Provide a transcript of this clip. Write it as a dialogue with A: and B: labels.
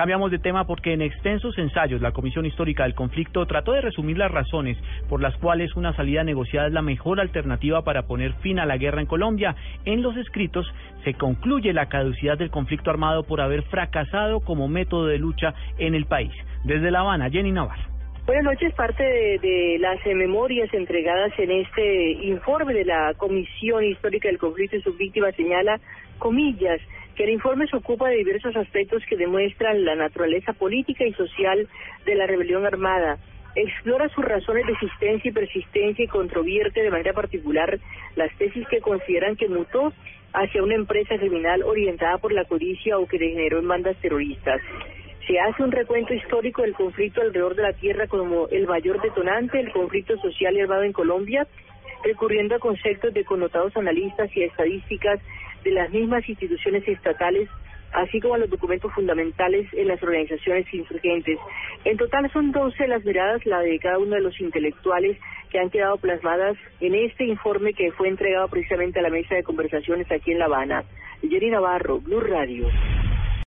A: Cambiamos de tema porque en extensos ensayos la Comisión Histórica del Conflicto trató de resumir las razones por las cuales una salida negociada es la mejor alternativa para poner fin a la guerra en Colombia. En los escritos se concluye la caducidad del conflicto armado por haber fracasado como método de lucha en el país. Desde La Habana, Jenny Navarro.
B: Buenas noches. Parte de, de, las memorias entregadas en este informe de la Comisión Histórica del Conflicto y sus víctimas señala, comillas, que el informe se ocupa de diversos aspectos que demuestran la naturaleza política y social de la rebelión armada explora sus razones de existencia y persistencia y controvierte de manera particular las tesis que consideran que mutó hacia una empresa criminal orientada por la codicia o que degeneró en bandas terroristas. Se hace un recuento histórico del conflicto alrededor de la tierra como el mayor detonante del conflicto social y armado en Colombia, recurriendo a conceptos de connotados analistas y estadísticas de las mismas instituciones estatales así como a los documentos fundamentales en las organizaciones insurgentes. En total son 12 las miradas, la de cada uno de los intelectuales que han quedado plasmadas en este informe que fue entregado precisamente a la mesa de conversaciones aquí en La Habana. Jerry Navarro, Blue Radio.